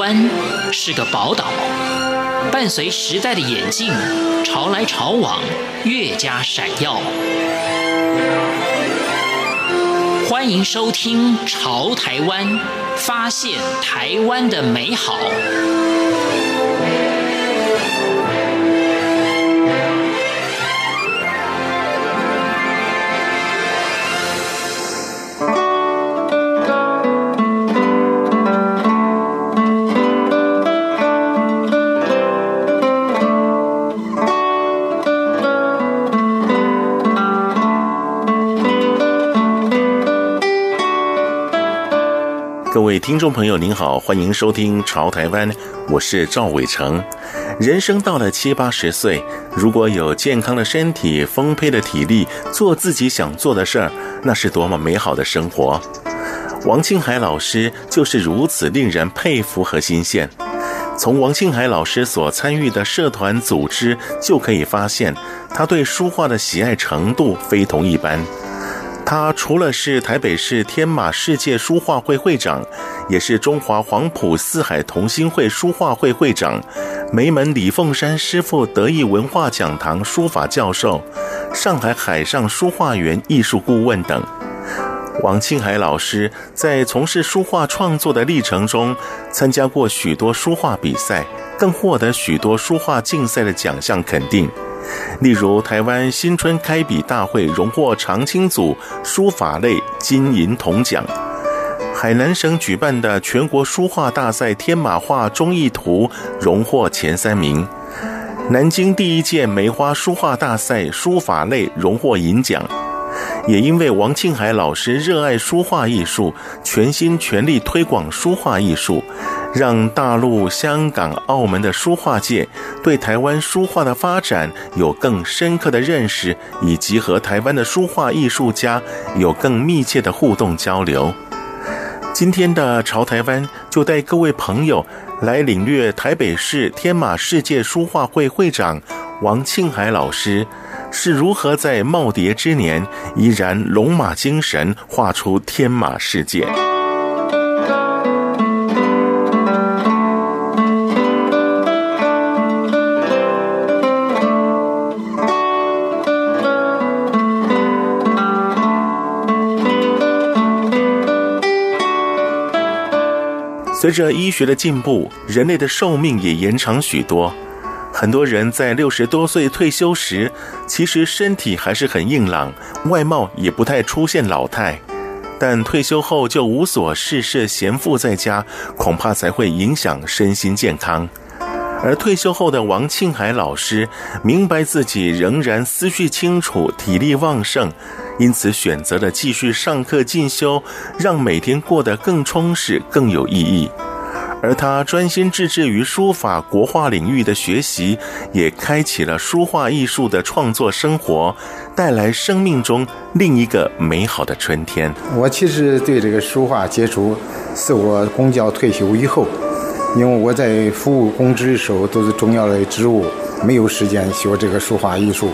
湾是个宝岛，伴随时代的演进，潮来潮往，越加闪耀。欢迎收听《潮台湾》，发现台湾的美好。各位听众朋友，您好，欢迎收听《潮台湾》，我是赵伟成。人生到了七八十岁，如果有健康的身体、丰沛的体力，做自己想做的事儿，那是多么美好的生活。王庆海老师就是如此令人佩服和钦羡。从王庆海老师所参与的社团组织就可以发现，他对书画的喜爱程度非同一般。他除了是台北市天马世界书画会会长，也是中华黄埔四海同心会书画会会长，梅门李凤山师傅得意文化讲堂书法教授，上海海上书画园艺术顾问等。王庆海老师在从事书画创作的历程中，参加过许多书画比赛，更获得许多书画竞赛的奖项肯定。例如，台湾新春开笔大会荣获长青组书法类金银铜奖；海南省举办的全国书画大赛天马画忠义图荣获前三名；南京第一届梅花书画大赛书法类荣获银奖。也因为王庆海老师热爱书画艺术，全心全力推广书画艺术。让大陆、香港、澳门的书画界对台湾书画的发展有更深刻的认识，以及和台湾的书画艺术家有更密切的互动交流。今天的潮台湾就带各位朋友来领略台北市天马世界书画会会长王庆海老师是如何在耄耋之年依然龙马精神，画出天马世界。随着医学的进步，人类的寿命也延长许多。很多人在六十多岁退休时，其实身体还是很硬朗，外貌也不太出现老态。但退休后就无所事事，闲赋在家，恐怕才会影响身心健康。而退休后的王庆海老师，明白自己仍然思绪清楚，体力旺盛。因此，选择了继续上课进修，让每天过得更充实、更有意义。而他专心致志于书法、国画领域的学习，也开启了书画艺术的创作生活，带来生命中另一个美好的春天。我其实对这个书画接触，是我公教退休以后，因为我在服务公职的时候都是重要的职务，没有时间学这个书画艺术。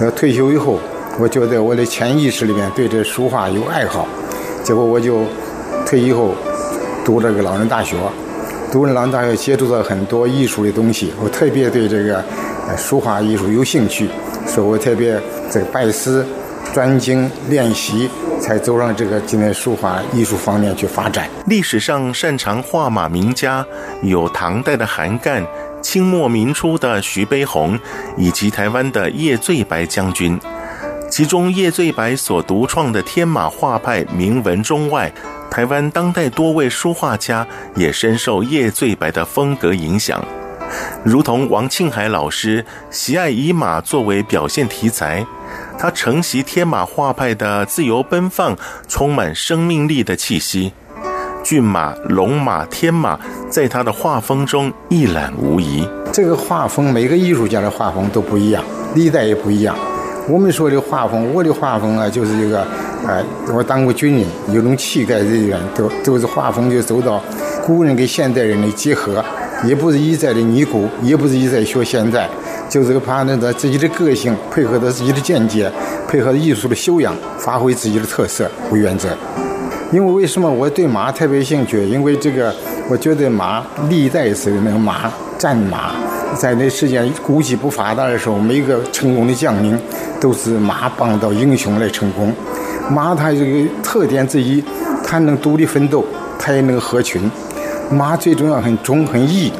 呃，退休以后。我觉得我的潜意识里面对这书画有爱好，结果我就退役后读这个老人大学，读了老人大学接触到很多艺术的东西，我特别对这个书画艺术有兴趣，所以我特别这个拜师、专精、练习，才走上这个今天书画艺术方面去发展。历史上擅长画马名家有唐代的韩干、清末民初的徐悲鸿，以及台湾的叶最白将军。其中叶最白所独创的天马画派名闻中外，台湾当代多位书画家也深受叶最白的风格影响。如同王庆海老师喜爱以马作为表现题材，他承袭天马画派的自由奔放、充满生命力的气息。骏马、龙马、天马在他的画风中一览无遗。这个画风，每个艺术家的画风都不一样，历代也不一样。我们说的画风，我的画风啊，就是一个，哎，我当过军人，有种气概人员，都都是画风就走到古人跟现代人的结合，也不是一再的拟古，也不是一再学现在，就是个把那个自己的个性配合着自己的见解，配合艺术的修养，发挥自己的特色为原则。因为为什么我对马特别兴趣？因为这个我觉得马历代是那个马战马，在那世界国际不发达的时候，每个成功的将领都是马帮到英雄来成功。马它这个特点之一，它能独立奋斗，它也能合群。马最重要很忠很义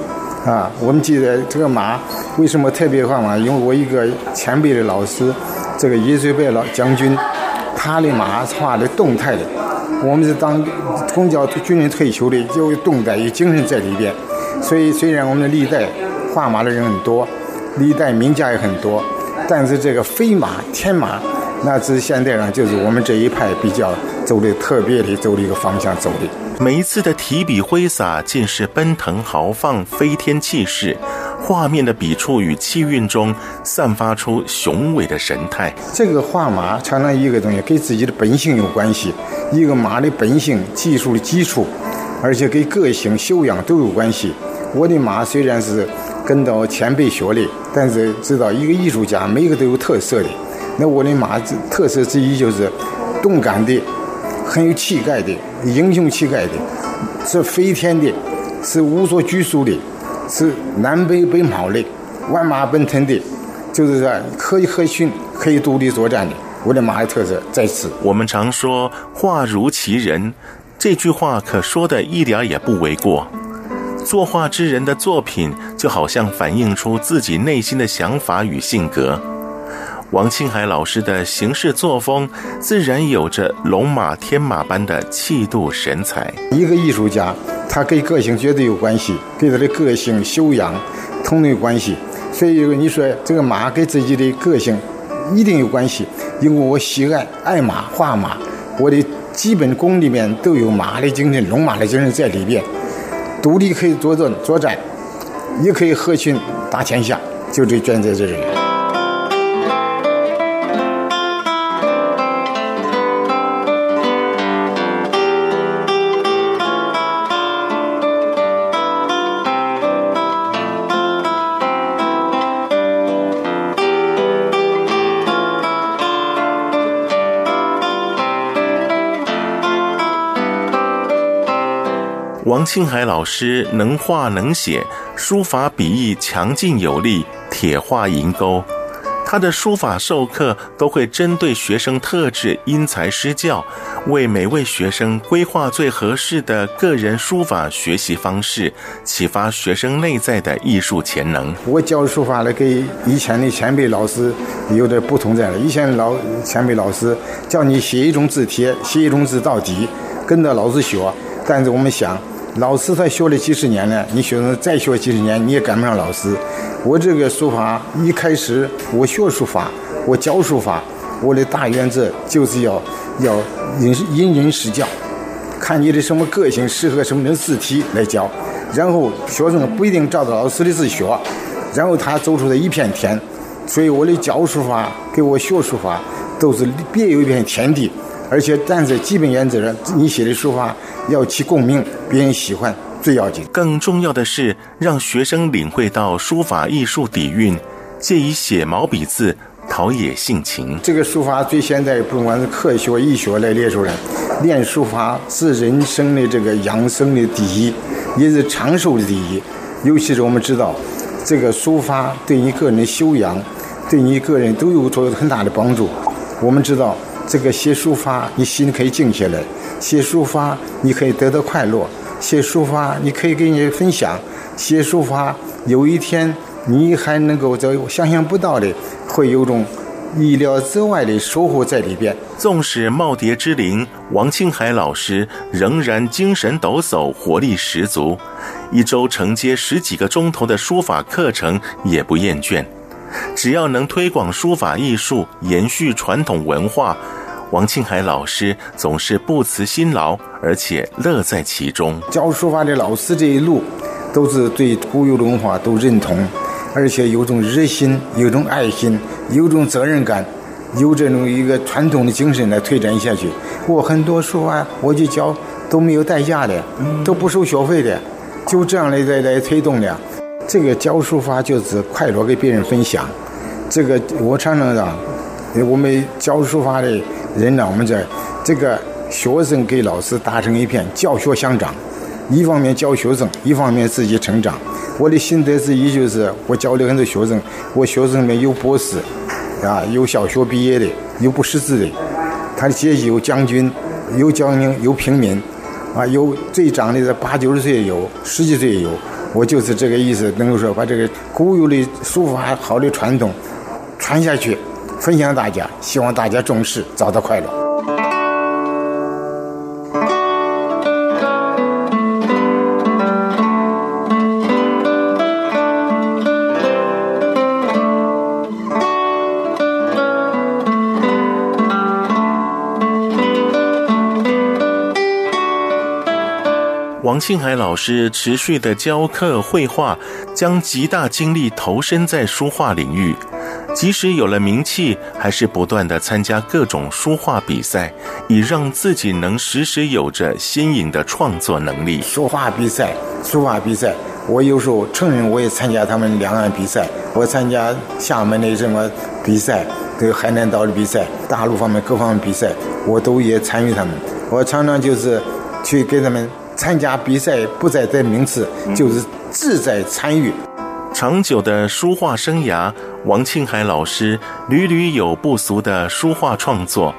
啊！我们记得这个马为什么特别画马？因为我一个前辈的老师，这个一水白老将军，他的马画的动态的。我们是当公教军人退休的，有动态有精神在里边。所以虽然我们的历代画马的人很多，历代名家也很多，但是这个飞马天马，那是现在呢，就是我们这一派比较走的特别的走的一个方向走的。每一次的提笔挥洒，尽是奔腾豪放、飞天气势，画面的笔触与气韵中散发出雄伟的神态。这个画马常常一个东西跟自己的本性有关系，一个马的本性、技术的基础，而且跟个性、修养都有关系。我的马虽然是跟到前辈学的，但是知道一个艺术家每个都有特色的。那我的马特色之一就是动感的。很有气概的，英雄气概的，是飞天的，是无所拘束的，是南北奔跑的，万马奔腾的，就是说可以合群，可以独立作战的。我的马的特色在此。我们常说“话如其人”，这句话可说的一点也不为过。作画之人的作品，就好像反映出自己内心的想法与性格。王庆海老师的行事作风，自然有着龙马天马般的气度神采。一个艺术家，他跟个性绝对有关系，跟他的个性修养同等关系。所以你说这个马跟自己的个性一定有关系，因为我喜爱爱马画马，我的基本功里面都有马的精神、龙马的精神在里边。独立可以作战作战，也可以合群打天下，就这卷在这里。王庆海老师能画能写，书法笔意强劲有力，铁画银钩。他的书法授课都会针对学生特质因材施教，为每位学生规划最合适的个人书法学习方式，启发学生内在的艺术潜能。我教书法呢跟以前的前辈老师有点不同在了。以前老前辈老师叫你写一种字帖，写一种字到底，跟着老师学。但是我们想。老师他学了几十年了，你学生再学几十年，你也赶不上老师。我这个书法一开始我学书法，我教书法，我的大原则就是要要因因人施教，看你的什么个性适合什么的字体来教。然后学生不一定照着老师的字学，然后他走出了一片天。所以我的教书法给我学书法都是别有一片天地。而且，站在基本原则上，你写的书法要起共鸣，别人喜欢最要紧。更重要的是，让学生领会到书法艺术底蕴，借以写毛笔字陶冶性情。这个书法最现在，不管是科学、医学来列出来，练书法是人生的这个养生的第一，也是长寿的第一。尤其是我们知道，这个书法对你个人的修养，对你个人都有做很大的帮助。我们知道。这个写书法，你心可以静下来；写书法，你可以得到快乐；写书法，你可以跟人分享；写书法，有一天你还能够在想象不到的，会有种意料之外的收获在里边。纵使耄耋之龄，王庆海老师仍然精神抖擞，活力十足，一周承接十几个钟头的书法课程也不厌倦。只要能推广书法艺术，延续传统文化。王庆海老师总是不辞辛劳，而且乐在其中。教书法的老师这一路，都是对固有文化都认同，而且有种热心，有种爱心，有种责任感，有这种一个传统的精神来推展下去。我很多书法，我就教都没有代价的，都不收学费的，就这样来来来推动的。这个教书法就是快乐，给别人分享。这个我常常讲，我们教书法的。人呢？我们在这个学生给老师打成一片，教学相长。一方面教学生，一方面自己成长。我的心得之一就是，我教了很多学生，我学生里面有博士，啊，有小学毕业的，有不识字的，他的阶级有将军，有将军，有平民，啊，有最长的八九十岁也有，十几岁也有。我就是这个意思，能够说把这个古有的书法好的传统传下去，分享大家，希望大家重视，找到快乐。庆海老师持续的教课绘画，将极大精力投身在书画领域。即使有了名气，还是不断的参加各种书画比赛，以让自己能时时有着新颖的创作能力。书画比赛，书画比赛，我有时候承认我也参加他们两岸比赛，我参加厦门的什么比赛，对海南岛的比赛，大陆方面各方面比赛，我都也参与他们。我常常就是去给他们。参加比赛不在得名次，就是志在参与。长久的书画生涯，王庆海老师屡屡有不俗的书画创作，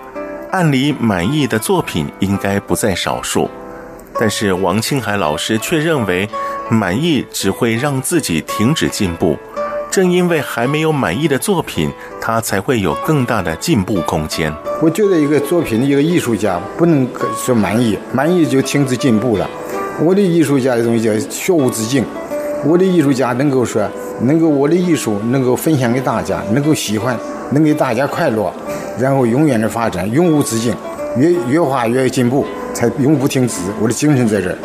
按理满意的作品应该不在少数。但是王庆海老师却认为，满意只会让自己停止进步。正因为还没有满意的作品，他才会有更大的进步空间。我觉得一个作品的，一个艺术家不能说满意，满意就停止进步了。我的艺术家的东西叫学无止境。我的艺术家能够说，能够我的艺术能够分享给大家，能够喜欢，能给大家快乐，然后永远的发展，永无止境，越越画越进步，才永不停止。我的精神在这儿。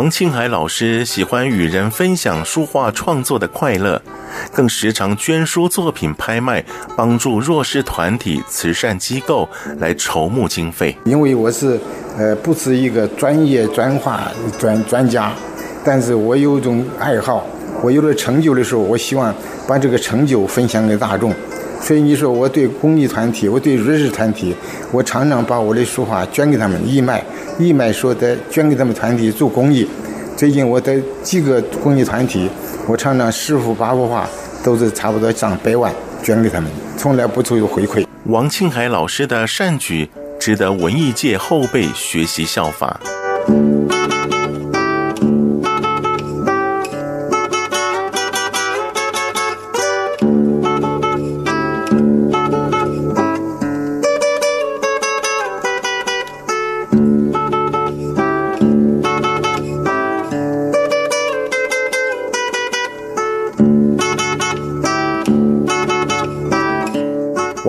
王庆海老师喜欢与人分享书画创作的快乐，更时常捐书作品拍卖，帮助弱势团体、慈善机构来筹募经费。因为我是呃不是一个专业专画专专家，但是我有一种爱好，我有了成就的时候，我希望把这个成就分享给大众。所以你说我对公益团体，我对弱势团体，我常常把我的书画捐给他们义卖。义卖说得捐给他们团体做公益。最近我的几个公益团体，我常常十幅八幅画都是差不多上百万捐给他们，从来不求有回馈。王庆海老师的善举值得文艺界后辈学习效法。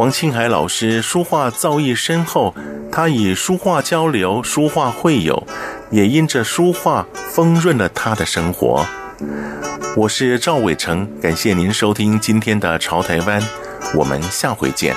王庆海老师书画造诣深厚，他以书画交流、书画会友，也因着书画丰润了他的生活。我是赵伟成，感谢您收听今天的《潮台湾》，我们下回见。